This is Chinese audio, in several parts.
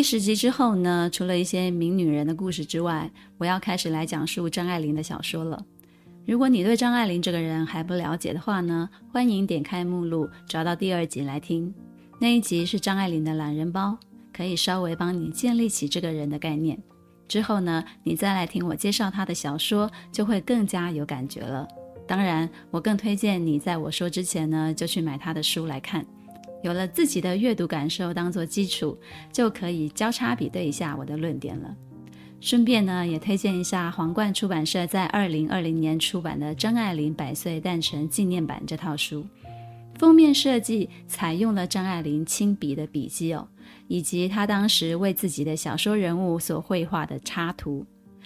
第十集之后呢，除了一些名女人的故事之外，我要开始来讲述张爱玲的小说了。如果你对张爱玲这个人还不了解的话呢，欢迎点开目录，找到第二集来听。那一集是张爱玲的懒人包，可以稍微帮你建立起这个人的概念。之后呢，你再来听我介绍她的小说，就会更加有感觉了。当然，我更推荐你在我说之前呢，就去买她的书来看。有了自己的阅读感受当做基础，就可以交叉比对一下我的论点了。顺便呢，也推荐一下皇冠出版社在二零二零年出版的《张爱玲百岁诞辰纪念版》这套书。封面设计采用了张爱玲亲笔的笔记哦，以及她当时为自己的小说人物所绘画的插图，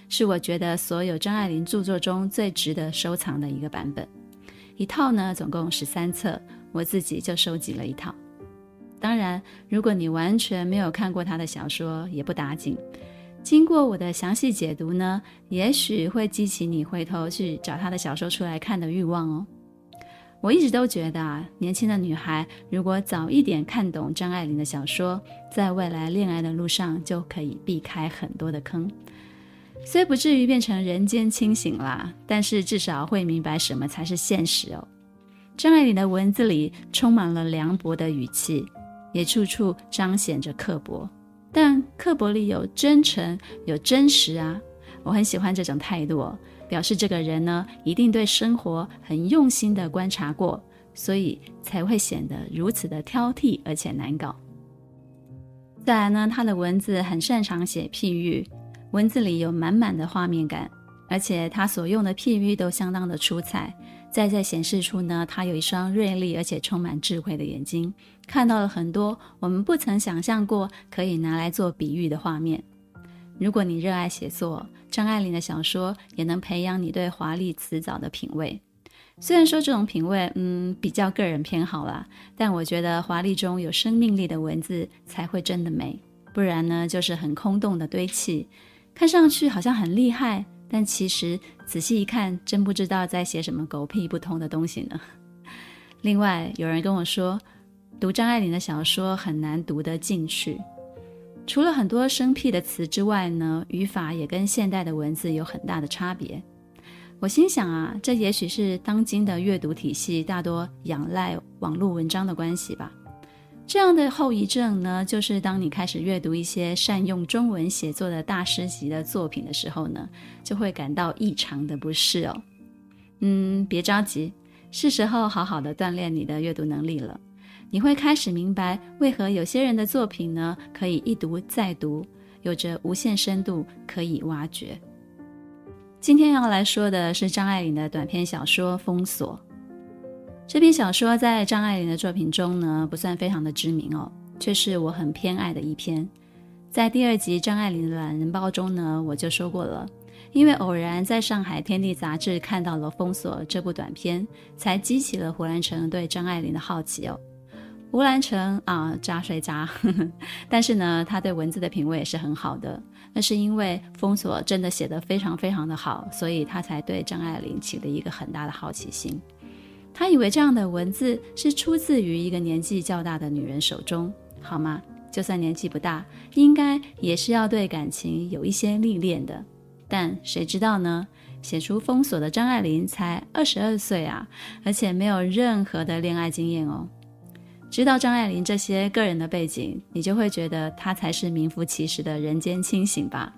是我觉得所有张爱玲著作中最值得收藏的一个版本。一套呢，总共十三册，我自己就收集了一套。当然，如果你完全没有看过他的小说，也不打紧。经过我的详细解读呢，也许会激起你回头去找他的小说出来看的欲望哦。我一直都觉得啊，年轻的女孩如果早一点看懂张爱玲的小说，在未来恋爱的路上就可以避开很多的坑。虽不至于变成人间清醒啦，但是至少会明白什么才是现实哦。张爱玲的文字里充满了凉薄的语气。也处处彰显着刻薄，但刻薄里有真诚，有真实啊！我很喜欢这种态度，表示这个人呢，一定对生活很用心的观察过，所以才会显得如此的挑剔而且难搞。再来呢，他的文字很擅长写譬喻，文字里有满满的画面感，而且他所用的譬喻都相当的出彩。再再显示出呢，他有一双锐利而且充满智慧的眼睛，看到了很多我们不曾想象过可以拿来做比喻的画面。如果你热爱写作，张爱玲的小说也能培养你对华丽辞藻的品味。虽然说这种品味，嗯，比较个人偏好啦，但我觉得华丽中有生命力的文字才会真的美，不然呢，就是很空洞的堆砌，看上去好像很厉害。但其实仔细一看，真不知道在写什么狗屁不通的东西呢。另外，有人跟我说，读张爱玲的小说很难读得进去，除了很多生僻的词之外呢，语法也跟现代的文字有很大的差别。我心想啊，这也许是当今的阅读体系大多仰赖网络文章的关系吧。这样的后遗症呢，就是当你开始阅读一些善用中文写作的大师级的作品的时候呢，就会感到异常的不适哦。嗯，别着急，是时候好好的锻炼你的阅读能力了。你会开始明白，为何有些人的作品呢，可以一读再读，有着无限深度可以挖掘。今天要来说的是张爱玲的短篇小说《封锁》。这篇小说在张爱玲的作品中呢，不算非常的知名哦，却是我很偏爱的一篇。在第二集张爱玲的懒人包中呢，我就说过了，因为偶然在上海天地杂志看到了《封锁》这部短篇，才激起了胡兰成对张爱玲的好奇哦。胡兰成啊，渣虽渣，呵呵，但是呢，他对文字的品味也是很好的。那是因为《封锁》真的写得非常非常的好，所以他才对张爱玲起了一个很大的好奇心。他以为这样的文字是出自于一个年纪较大的女人手中，好吗？就算年纪不大，应该也是要对感情有一些历练的。但谁知道呢？写出《封锁》的张爱玲才二十二岁啊，而且没有任何的恋爱经验哦。知道张爱玲这些个人的背景，你就会觉得她才是名副其实的人间清醒吧？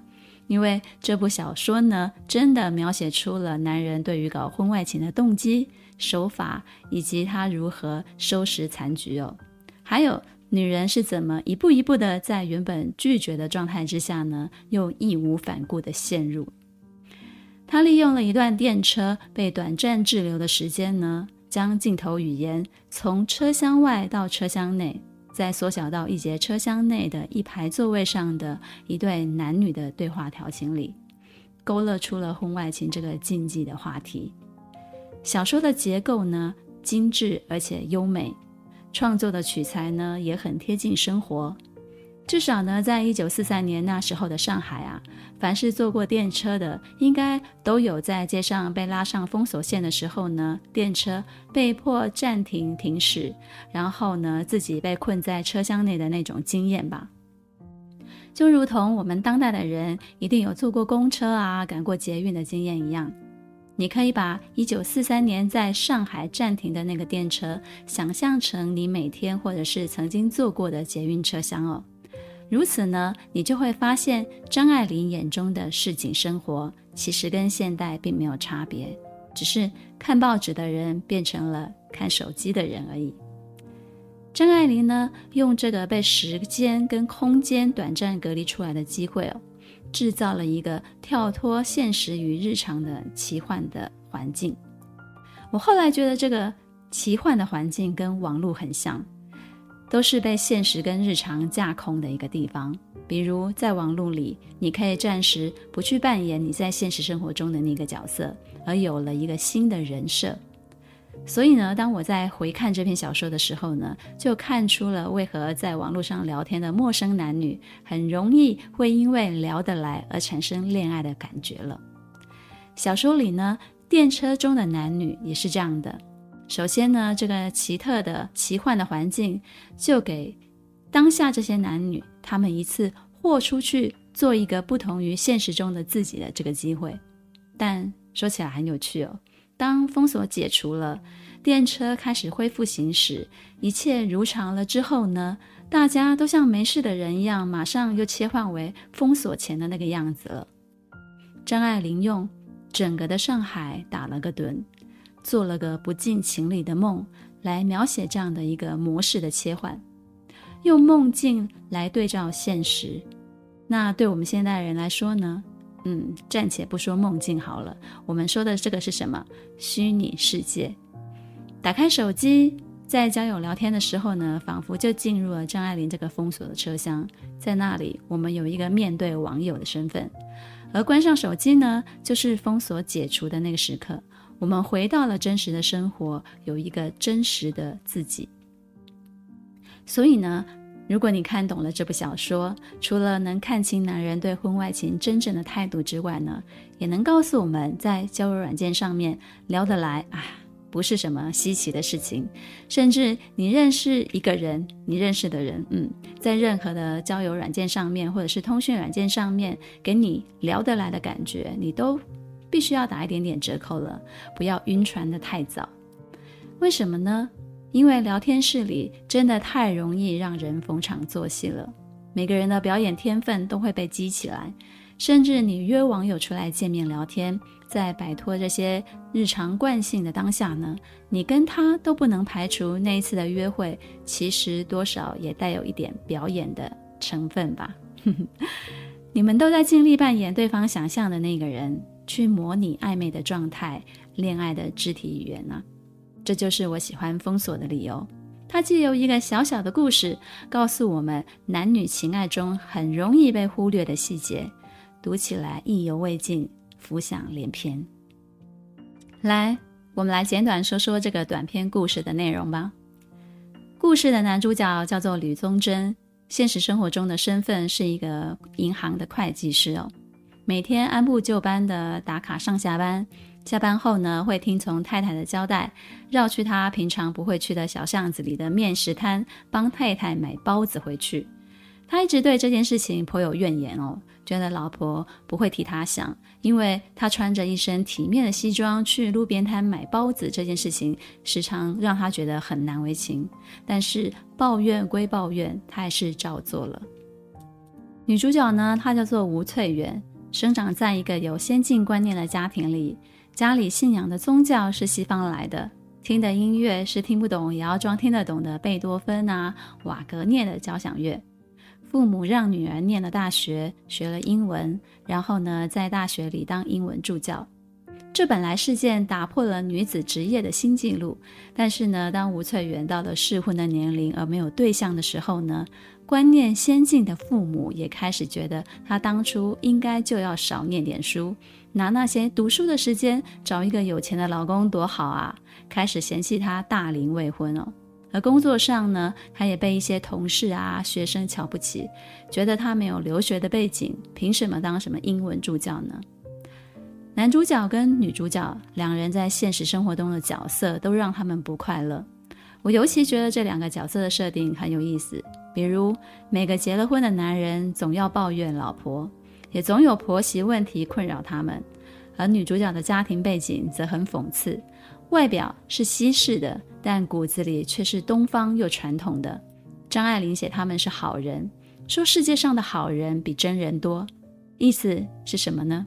因为这部小说呢，真的描写出了男人对于搞婚外情的动机。手法以及他如何收拾残局哦，还有女人是怎么一步一步的在原本拒绝的状态之下呢，又义无反顾的陷入。他利用了一段电车被短暂滞留的时间呢，将镜头语言从车厢外到车厢内，再缩小到一节车厢内的一排座位上的一对男女的对话调情里，勾勒出了婚外情这个禁忌的话题。小说的结构呢，精致而且优美，创作的取材呢也很贴近生活。至少呢，在一九四三年那时候的上海啊，凡是坐过电车的，应该都有在街上被拉上封锁线的时候呢，电车被迫暂停停驶，然后呢，自己被困在车厢内的那种经验吧。就如同我们当代的人一定有坐过公车啊、赶过捷运的经验一样，你可以把一九四三年在上海暂停的那个电车，想象成你每天或者是曾经坐过的捷运车厢哦。如此呢，你就会发现张爱玲眼中的市井生活，其实跟现代并没有差别，只是看报纸的人变成了看手机的人而已。张爱玲呢，用这个被时间跟空间短暂隔离出来的机会哦，制造了一个跳脱现实与日常的奇幻的环境。我后来觉得这个奇幻的环境跟网络很像。都是被现实跟日常架空的一个地方。比如在网络里，你可以暂时不去扮演你在现实生活中的那个角色，而有了一个新的人设。所以呢，当我在回看这篇小说的时候呢，就看出了为何在网络上聊天的陌生男女很容易会因为聊得来而产生恋爱的感觉了。小说里呢，电车中的男女也是这样的。首先呢，这个奇特的奇幻的环境，就给当下这些男女他们一次豁出去做一个不同于现实中的自己的这个机会。但说起来很有趣哦，当封锁解除了，电车开始恢复行驶，一切如常了之后呢，大家都像没事的人一样，马上又切换为封锁前的那个样子了。张爱玲用整个的上海打了个盹。做了个不近情理的梦，来描写这样的一个模式的切换，用梦境来对照现实。那对我们现代人来说呢？嗯，暂且不说梦境好了，我们说的这个是什么？虚拟世界。打开手机，在交友聊天的时候呢，仿佛就进入了张爱玲这个封锁的车厢，在那里，我们有一个面对网友的身份，而关上手机呢，就是封锁解除的那个时刻。我们回到了真实的生活，有一个真实的自己。所以呢，如果你看懂了这部小说，除了能看清男人对婚外情真正的态度之外呢，也能告诉我们在交友软件上面聊得来啊，不是什么稀奇的事情。甚至你认识一个人，你认识的人，嗯，在任何的交友软件上面，或者是通讯软件上面，给你聊得来的感觉，你都。必须要打一点点折扣了，不要晕船得太早。为什么呢？因为聊天室里真的太容易让人逢场作戏了。每个人的表演天分都会被激起来，甚至你约网友出来见面聊天，在摆脱这些日常惯性的当下呢，你跟他都不能排除那一次的约会，其实多少也带有一点表演的成分吧。你们都在尽力扮演对方想象的那个人。去模拟暧昧的状态、恋爱的肢体语言呢、这就是我喜欢封锁的理由。它借由一个小小的故事，告诉我们男女情爱中很容易被忽略的细节，读起来意犹未尽，浮想联翩。来，我们来简短说说这个短篇故事的内容吧。故事的男主角叫做吕宗楨，现实生活中的身份是一个银行的会计师哦。每天按部就班的打卡上下班，下班后呢，会听从太太的交代，绕去他平常不会去的小巷子里的面食摊，帮太太买包子回去。他一直对这件事情颇有怨言哦，觉得老婆不会替他想，因为他穿着一身体面的西装去路边摊买包子这件事情，时常让他觉得很难为情。但是抱怨归抱怨，他还是照做了。女主角呢，她叫做吴翠媛。生长在一个有先进观念的家庭里，家里信仰的宗教是西方来的，听的音乐是听不懂也要装听得懂的贝多芬啊、瓦格涅的交响乐。父母让女儿念了大学，学了英文，然后呢，在大学里当英文助教。这本来是件打破了女子职业的新纪录，但是呢，当吴翠远到了适婚的年龄而没有对象的时候呢，观念先进的父母也开始觉得她当初应该就要少念点书，拿那些读书的时间找一个有钱的老公多好啊，开始嫌弃她大龄未婚哦。而工作上呢，她也被一些同事啊、学生瞧不起，觉得她没有留学的背景，凭什么当什么英文助教呢？男主角跟女主角两人在现实生活中的角色都让他们不快乐。我尤其觉得这两个角色的设定很有意思。比如，每个结了婚的男人总要抱怨老婆，也总有婆媳问题困扰他们；而女主角的家庭背景则很讽刺，外表是西式的，但骨子里却是东方又传统的。张爱玲写他们是好人，说世界上的好人比真人多，意思是什么呢？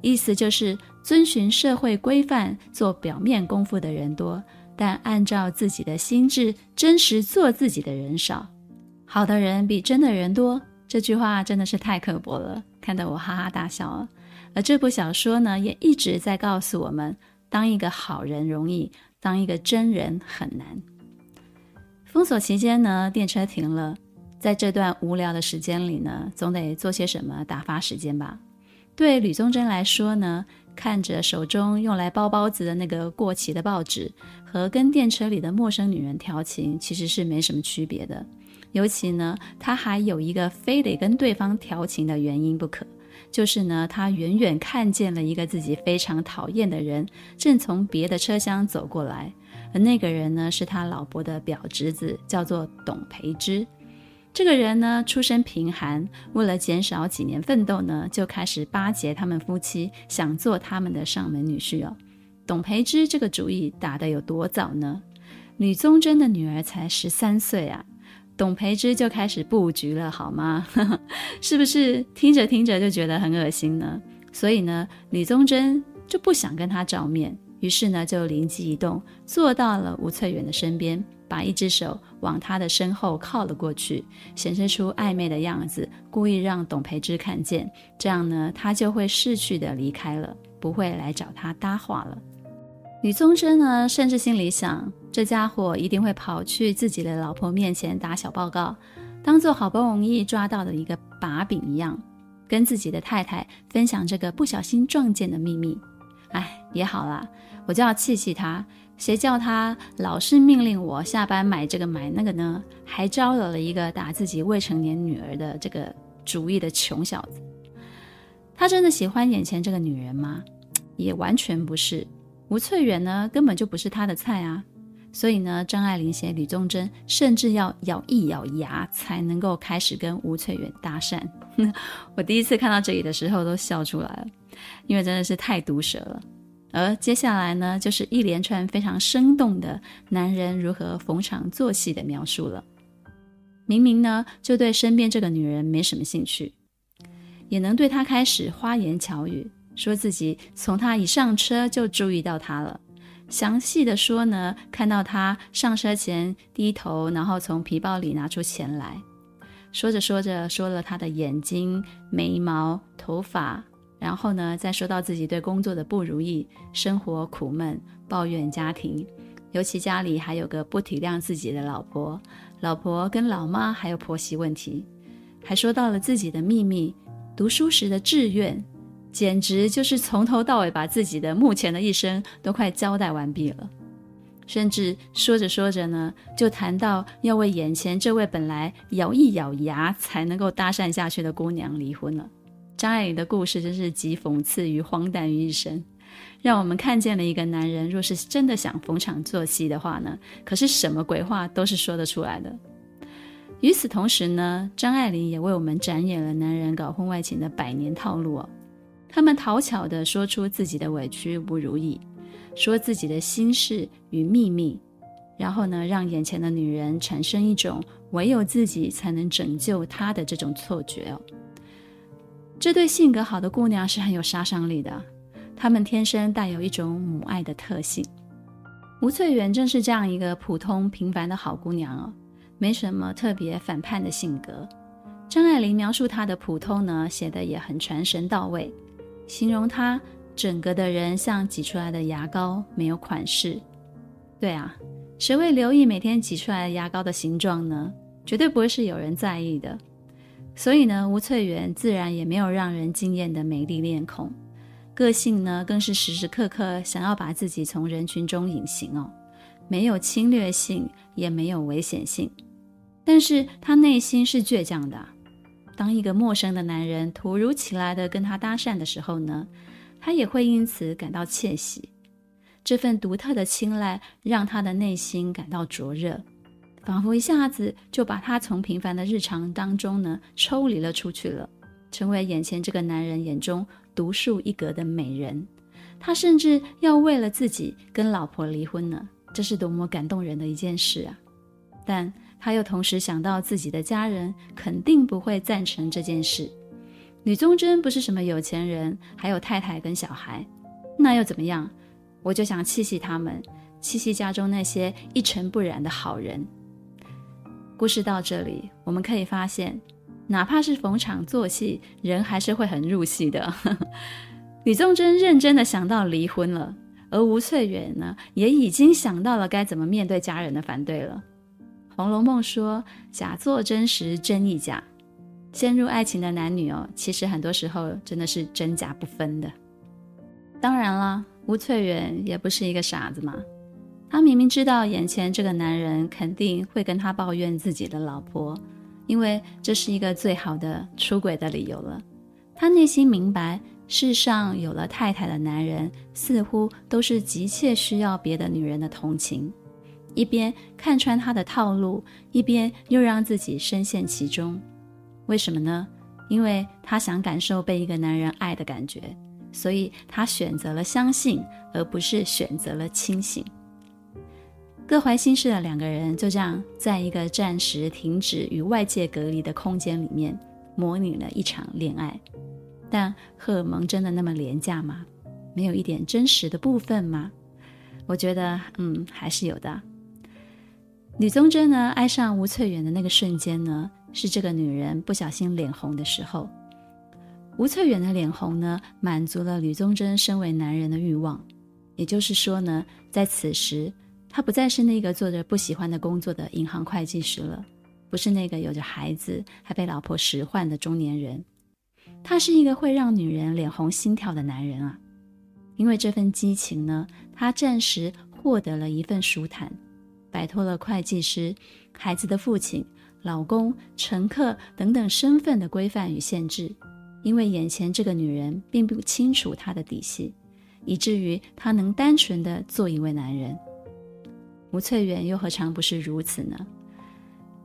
意思就是遵循社会规范做表面功夫的人多，但按照自己的心智真实做自己的人少。好的人比真的人多，这句话真的是太刻薄了，看得我哈哈大笑了。而这部小说呢，也一直在告诉我们：当一个好人容易，当一个真人很难。封锁期间呢，电车停了，在这段无聊的时间里呢，总得做些什么打发时间吧。对吕宗楨来说呢，看着手中用来包包子的那个过期的报纸，和跟电车里的陌生女人调情，其实是没什么区别的。尤其呢，他还有一个非得跟对方调情的原因不可，就是呢，他远远看见了一个自己非常讨厌的人，正从别的车厢走过来，而那个人呢，是他老婆的表侄子，叫做董培之。这个人呢，出身贫寒，为了减少几年奋斗呢，就开始巴结他们夫妻，想做他们的上门女婿哦。董培之这个主意打得有多早呢？吕宗楨的女儿才十三岁啊，董培之就开始布局了，好吗？是不是听着听着就觉得很恶心呢？所以呢，吕宗楨就不想跟他照面，于是呢，就灵机一动，坐到了吴翠远的身边。把一只手往他的身后靠了过去，显示出暧昧的样子，故意让董培之看见，这样呢，他就会识趣的离开了，不会来找他搭话了。吕宗楨呢，甚至心里想，这家伙一定会跑去自己的老婆面前打小报告，当做好不容易抓到的一个把柄一样，跟自己的太太分享这个不小心撞见的秘密。哎，也好啦，我就要气气他。谁叫他老是命令我下班买这个买那个呢？还招惹了一个打自己未成年女儿的这个主意的穷小子。他真的喜欢眼前这个女人吗？也完全不是。吴翠远呢，根本就不是他的菜啊。所以呢，张爱玲写吕宗楨，甚至要咬一咬牙才能够开始跟吴翠远搭讪。我第一次看到这里的时候都笑出来了，因为真的是太毒舌了。而接下来呢，就是一连串非常生动的男人如何逢场作戏的描述了。明明呢，就对身边这个女人没什么兴趣，也能对她开始花言巧语，说自己从她一上车就注意到她了。详细的说呢，看到她上车前低头，然后从皮包里拿出钱来。说着说着，说了她的眼睛、眉毛、头发。然后呢，再说到自己对工作的不如意，生活苦闷，抱怨家庭，尤其家里还有个不体谅自己的老婆，老婆跟老妈还有婆媳问题，还说到了自己的秘密，读书时的志愿，简直就是从头到尾把自己的目前的一生都快交代完毕了，甚至说着说着呢，就谈到要为眼前这位本来咬一咬牙才能够搭讪下去的姑娘离婚了。张爱玲的故事真是集讽刺与荒诞于一身，让我们看见了一个男人，若是真的想逢场作戏的话呢，可是什么鬼话都是说得出来的。与此同时呢，张爱玲也为我们展演了男人搞婚外情的百年套路哦。他们讨巧地说出自己的委屈不如意，说自己的心事与秘密，然后呢，让眼前的女人产生一种唯有自己才能拯救她的这种错觉哦。这对性格好的姑娘是很有杀伤力的，她们天生带有一种母爱的特性。吴翠远正是这样一个普通平凡的好姑娘哦，没什么特别反叛的性格。张爱玲描述她的普通呢，写得也很传神到位，形容她整个的人像挤出来的牙膏，没有款式。对啊，谁会留意每天挤出来的牙膏的形状呢？绝对不会是有人在意的。所以呢，吴翠媛自然也没有让人惊艳的美丽脸孔，个性呢更是时时刻刻想要把自己从人群中隐形哦，没有侵略性，也没有危险性，但是他内心是倔强的。当一个陌生的男人突如其来的跟他搭讪的时候呢，他也会因此感到窃喜，这份独特的青睐让他的内心感到灼热。仿佛一下子就把他从平凡的日常当中呢抽离了出去了，成为眼前这个男人眼中独树一格的美人。他甚至要为了自己跟老婆离婚呢，这是多么感动人的一件事啊！但他又同时想到自己的家人肯定不会赞成这件事。吕宗楨不是什么有钱人，还有太太跟小孩，那又怎么样？我就想气气他们，气气家中那些一尘不染的好人。故事到这里，我们可以发现，哪怕是逢场作戏，人还是会很入戏的。吕宗楨认真的想到离婚了，而吴翠远呢，也已经想到了该怎么面对家人的反对了。《红楼梦》说：“假作真时真亦假。”陷入爱情的男女哦，其实很多时候真的是真假不分的。当然了，吴翠远也不是一个傻子嘛。他明明知道眼前这个男人肯定会跟他抱怨自己的老婆，因为这是一个最好的出轨的理由了。他内心明白，世上有了太太的男人似乎都是急切需要别的女人的同情，一边看穿他的套路，一边又让自己深陷其中。为什么呢？因为他想感受被一个男人爱的感觉，所以他选择了相信，而不是选择了清醒。各怀心事的两个人就这样在一个暂时停止与外界隔离的空间里面模拟了一场恋爱，但荷尔蒙真的那么廉价吗？没有一点真实的部分吗？我觉得，嗯，还是有的。吕宗楨呢，爱上吴翠远的那个瞬间呢，是这个女人不小心脸红的时候。吴翠远的脸红呢，满足了吕宗楨身为男人的欲望，也就是说呢，在此时。他不再是那个做着不喜欢的工作的银行会计师了，不是那个有着孩子还被老婆使唤的中年人，他是一个会让女人脸红心跳的男人啊！因为这份激情呢，他暂时获得了一份舒坦，摆脱了会计师、孩子的父亲、老公、乘客等等身份的规范与限制，因为眼前这个女人并不清楚他的底细，以至于他能单纯的做一位男人。吴翠远又何尝不是如此呢？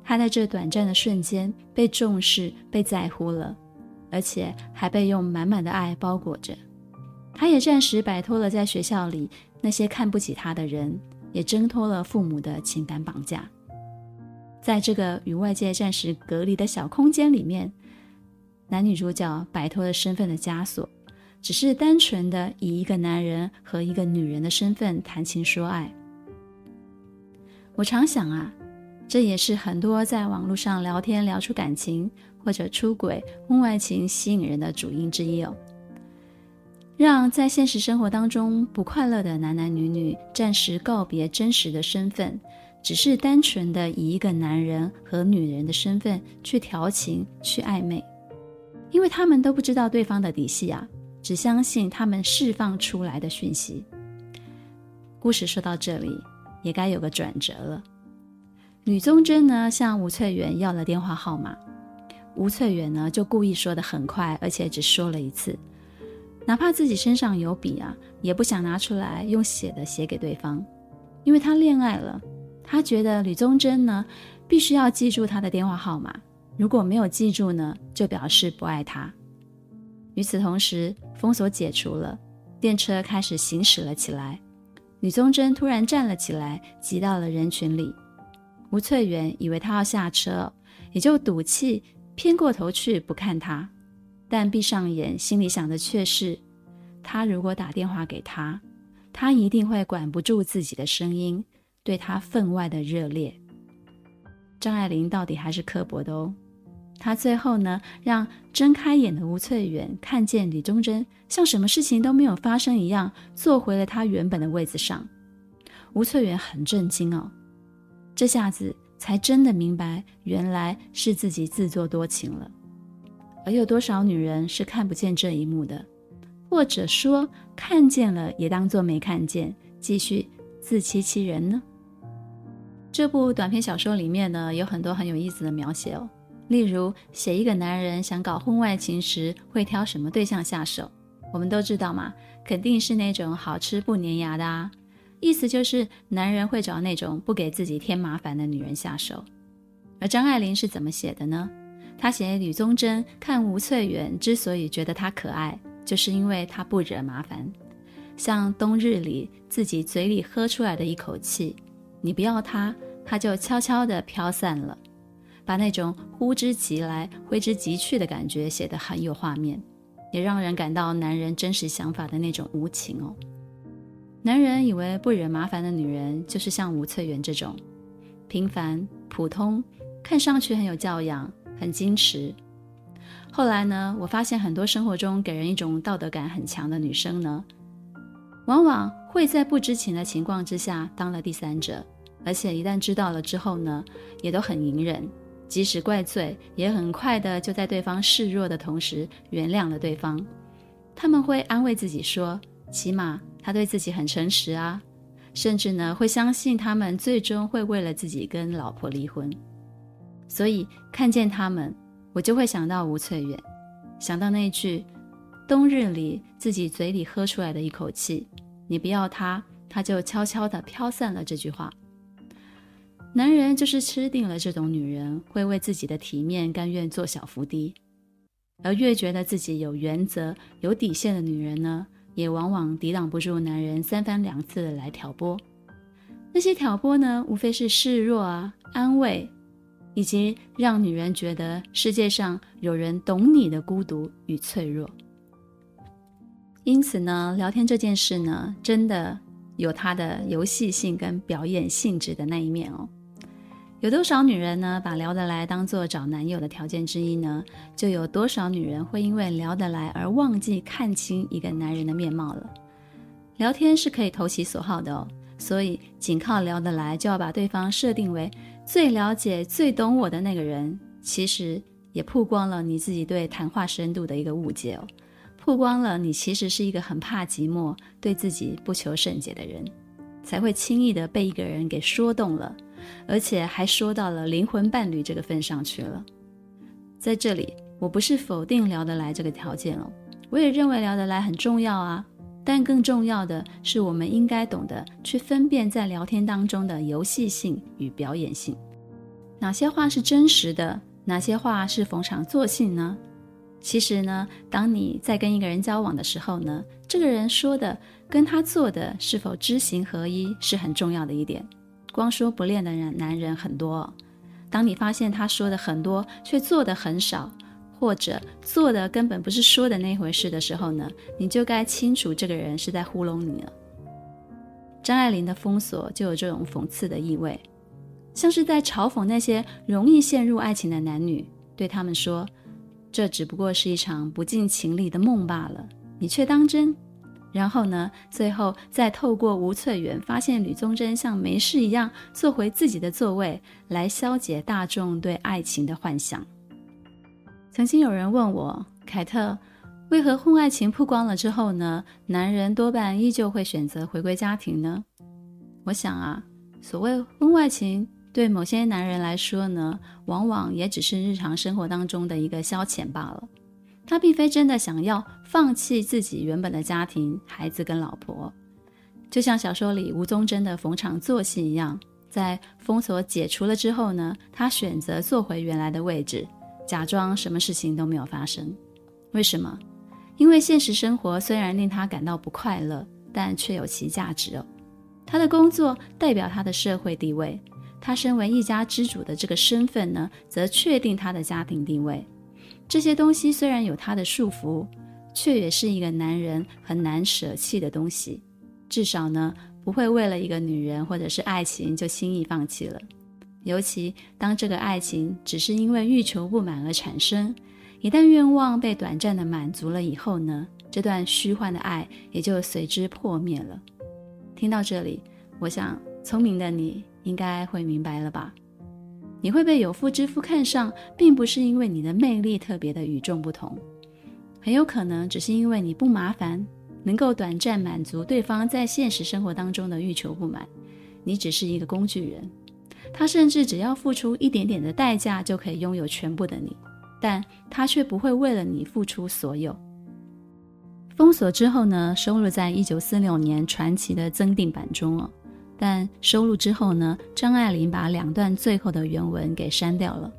他在这短暂的瞬间被重视、被在乎了，而且还被用满满的爱包裹着。他也暂时摆脱了在学校里那些看不起他的人，也挣脱了父母的情感绑架。在这个与外界暂时隔离的小空间里面，男女主角摆脱了身份的枷锁，只是单纯的以一个男人和一个女人的身份谈情说爱。我常想啊，这也是很多在网络上聊天聊出感情或者出轨、婚外情吸引人的主因之一哦。让在现实生活当中不快乐的男男女女暂时告别真实的身份，只是单纯的以一个男人和女人的身份去调情、去暧昧，因为他们都不知道对方的底细啊，只相信他们释放出来的讯息。故事说到这里。也该有个转折了。吕宗楨呢，向吴翠媛要了电话号码，吴翠媛呢就故意说得很快，而且只说了一次，哪怕自己身上有笔啊，也不想拿出来用写的写给对方，因为他恋爱了，他觉得吕宗楨呢必须要记住他的电话号码，如果没有记住呢，就表示不爱他。与此同时，封锁解除了，电车开始行驶了起来。吕宗楨突然站了起来，挤到了人群里。吴翠媛以为他要下车，也就赌气偏过头去不看他，但闭上眼，心里想的却是：他如果打电话给他，他一定会管不住自己的声音，对他分外的热烈。张爱玲到底还是刻薄的哦，他最后呢，让睁开眼的吴翠远看见李忠珍像什么事情都没有发生一样，坐回了他原本的位子上。吴翠远很震惊哦，这下子才真的明白，原来是自己自作多情了。而有多少女人是看不见这一幕的，或者说看见了也当作没看见，继续自欺欺人呢？这部短篇小说里面呢，有很多很有意思的描写哦。例如，写一个男人想搞婚外情时会挑什么对象下手？我们都知道嘛，肯定是那种好吃不粘牙的啊。意思就是，男人会找那种不给自己添麻烦的女人下手。而张爱玲是怎么写的呢？她写吕宗楨看吴翠远之所以觉得她可爱，就是因为她不惹麻烦。像冬日里自己嘴里喝出来的一口气，你不要他，他就悄悄地飘散了。把那种呼之即来、挥之即去的感觉写得很有画面，也让人感到男人真实想法的那种无情哦。男人以为不惹麻烦的女人就是像吴翠媛这种平凡、普通，看上去很有教养、很矜持。后来呢，我发现很多生活中给人一种道德感很强的女生呢，往往会在不知情的情况之下当了第三者，而且一旦知道了之后呢，也都很隐忍。即使怪罪，也很快的就在对方示弱的同时原谅了对方。他们会安慰自己说，起码他对自己很诚实啊，甚至呢会相信他们最终会为了自己跟老婆离婚。所以看见他们，我就会想到吴翠远，想到那句“冬日里自己嘴里喝出来的一口气，你不要他，他就悄悄地飘散了”这句话。男人就是吃定了这种女人，会为自己的体面甘愿做小伏低，而越觉得自己有原则、有底线的女人呢，也往往抵挡不住男人三番两次的来挑拨。那些挑拨呢，无非是示弱啊、安慰，以及让女人觉得世界上有人懂你的孤独与脆弱。因此呢，聊天这件事呢，真的有它的游戏性跟表演性质的那一面哦。有多少女人呢，把聊得来当做找男友的条件之一呢？就有多少女人会因为聊得来而忘记看清一个男人的面貌了。聊天是可以投其所好的哦，所以仅靠聊得来就要把对方设定为最了解、最懂我的那个人，其实也曝光了你自己对谈话深度的一个误解哦，曝光了你其实是一个很怕寂寞、对自己不求甚解的人，才会轻易的被一个人给说动了。而且还说到了灵魂伴侣这个份上去了。在这里，我不是否定聊得来这个条件哦，我也认为聊得来很重要啊。但更重要的是，我们应该懂得去分辨在聊天当中的游戏性与表演性。哪些话是真实的，哪些话是逢场作戏呢？其实呢，当你在跟一个人交往的时候呢，这个人说的跟他做的是否知行合一，是很重要的一点。光说不练的人，男人很多。当你发现他说的很多，却做的很少，或者做的根本不是说的那回事的时候呢，你就该清楚这个人是在糊弄你了。张爱玲的封锁就有这种讽刺的意味，像是在嘲讽那些容易陷入爱情的男女，对他们说：“这只不过是一场不近情理的梦罢了，你却当真。”然后呢，最后再透过吴翠媛发现吕宗楨像没事一样坐回自己的座位，来消解大众对爱情的幻想。曾经有人问我，凯特，为何婚外情曝光了之后呢，男人多半依旧会选择回归家庭呢？我想啊，所谓婚外情，对某些男人来说呢，往往也只是日常生活当中的一个消遣罢了。他并非真的想要放弃自己原本的家庭、孩子跟老婆，就像小说里吴宗真的逢场作戏一样，在封锁解除了之后呢，他选择坐回原来的位置，假装什么事情都没有发生。为什么？因为现实生活虽然令他感到不快乐，但却有其价值哦。他的工作代表他的社会地位，他身为一家之主的这个身份呢，则确定他的家庭地位。这些东西虽然有它的束缚，却也是一个男人很难舍弃的东西。至少呢，不会为了一个女人或者是爱情就轻易放弃了。尤其当这个爱情只是因为欲求不满而产生，一旦愿望被短暂的满足了以后呢，这段虚幻的爱也就随之破灭了。听到这里，我想聪明的你应该会明白了吧？你会被有妇之夫看上，并不是因为你的魅力特别的与众不同，很有可能只是因为你不麻烦，能够短暂满足对方在现实生活当中的欲求不满。你只是一个工具人，他甚至只要付出一点点的代价就可以拥有全部的你，但他却不会为了你付出所有。封锁之后呢，收录在一九四六年传奇的增订版中哦。但收录之后呢，张爱玲把两段最后的原文给删掉了。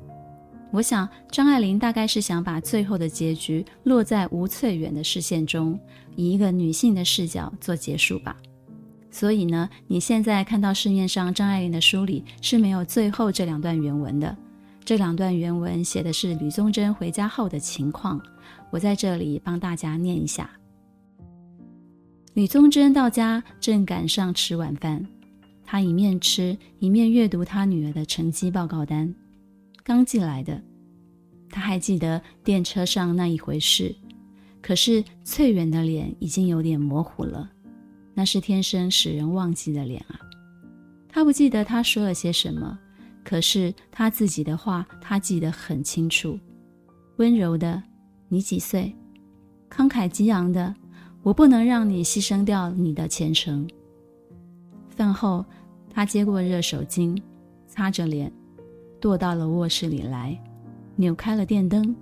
我想张爱玲大概是想把最后的结局落在吴翠远的视线中，以一个女性的视角做结束吧。所以呢，你现在看到市面上张爱玲的书里是没有最后这两段原文的。这两段原文写的是吕宗楨回家后的情况，我在这里帮大家念一下。吕宗楨到家正赶上吃晚饭。他一面吃，一面阅读他女儿的成绩报告单，刚寄来的。他还记得电车上那一回事，可是翠远的脸已经有点模糊了，那是天生使人忘记的脸啊。他不记得他说了些什么，可是他自己的话，他记得很清楚。温柔的，你几岁？慷慨激昂的，我不能让你牺牲掉你的前程。饭后，他接过热手巾，擦着脸，踱到了卧室里来，扭开了电灯。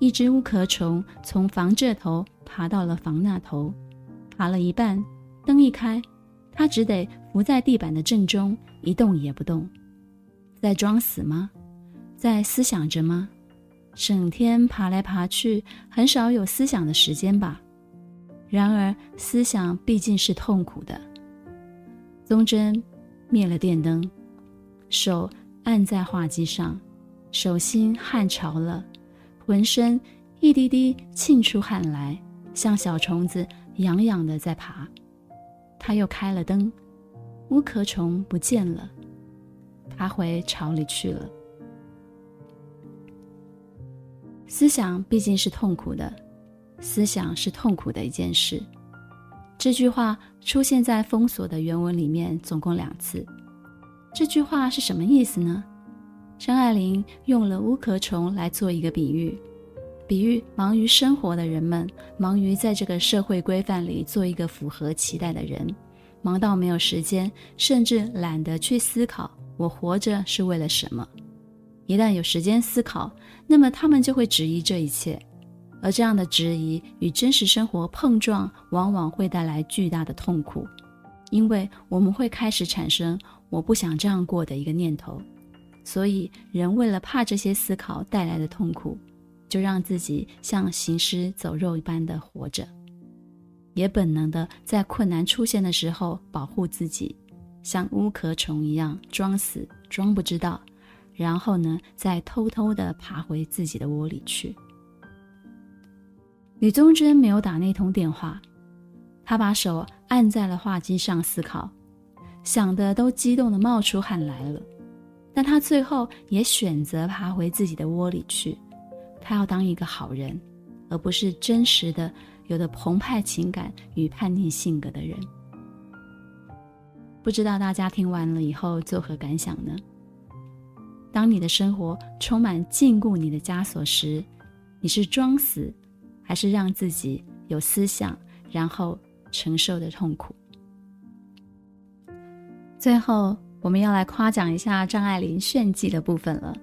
一只乌壳虫从房这头爬到了房那头，爬了一半，灯一开，他只得伏在地板的正中，一动也不动。在装死吗？在思想着吗？整天爬来爬去，很少有思想的时间吧。然而，思想毕竟是痛苦的。宗真灭了电灯，手按在画机上，手心汗潮了，浑身一滴滴沁出汗来，像小虫子痒痒的在爬。他又开了灯，乌壳虫不见了，爬回巢里去了。思想毕竟是痛苦的，思想是痛苦的一件事。这句话出现在封锁的原文里面，总共两次。这句话是什么意思呢？张爱玲用了乌壳虫来做一个比喻，比喻忙于生活的人们，忙于在这个社会规范里做一个符合期待的人，忙到没有时间，甚至懒得去思考我活着是为了什么。一旦有时间思考，那么他们就会质疑这一切。而这样的质疑与真实生活碰撞，往往会带来巨大的痛苦，因为我们会开始产生“我不想这样过”的一个念头。所以，人为了怕这些思考带来的痛苦，就让自己像行尸走肉一般的活着，也本能的在困难出现的时候保护自己，像乌壳虫一样装死、装不知道，然后呢，再偷偷的爬回自己的窝里去。李宗珍没有打那通电话，他把手按在了话机上思考，想的都激动的冒出汗来了。但他最后也选择爬回自己的窝里去，他要当一个好人，而不是真实的有着澎湃情感与叛逆性格的人。不知道大家听完了以后作何感想呢？当你的生活充满禁锢你的枷锁时，你是装死，还是让自己有思想，然后承受的痛苦。最后，我们要来夸奖一下张爱玲炫技的部分了。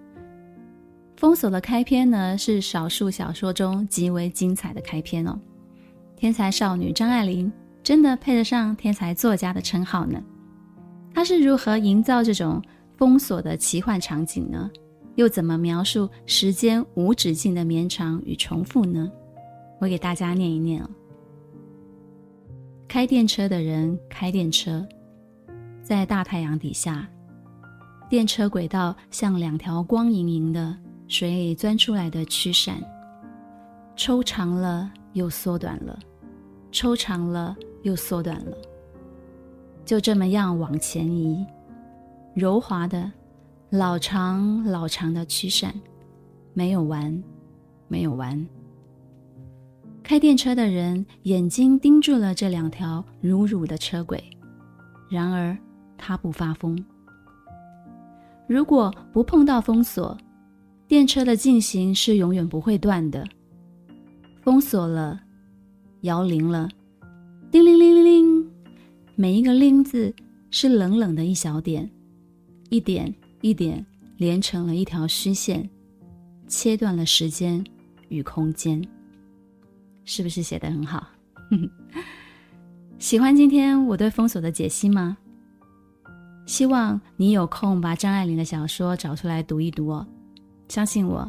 封锁的开篇呢，是少数小说中极为精彩的开篇哦。天才少女张爱玲真的配得上天才作家的称号呢？她是如何营造这种封锁的奇幻场景呢？又怎么描述时间无止境的绵长与重复呢？我给大家念一念哦。开电车的人开电车，在大太阳底下，电车轨道像两条光莹莹的水里钻出来的曲线，抽长了又缩短了，抽长了又缩短了，就这么样往前移，柔滑的、老长老长的驱闪，没有完，没有完。开电车的人眼睛盯住了这两条如乳的车轨，然而他不发疯。如果不碰到封锁，电车的进行是永远不会断的。封锁了，摇铃了，叮铃铃铃铃，每一个铃字是冷冷的一小点，一点一点连成了一条虚线，切断了时间与空间。是不是写得很好？喜欢今天我对封锁的解析吗？希望你有空把张爱玲的小说找出来读一读哦，相信我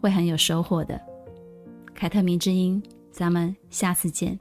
会很有收获的。凯特迷之音，咱们下次见。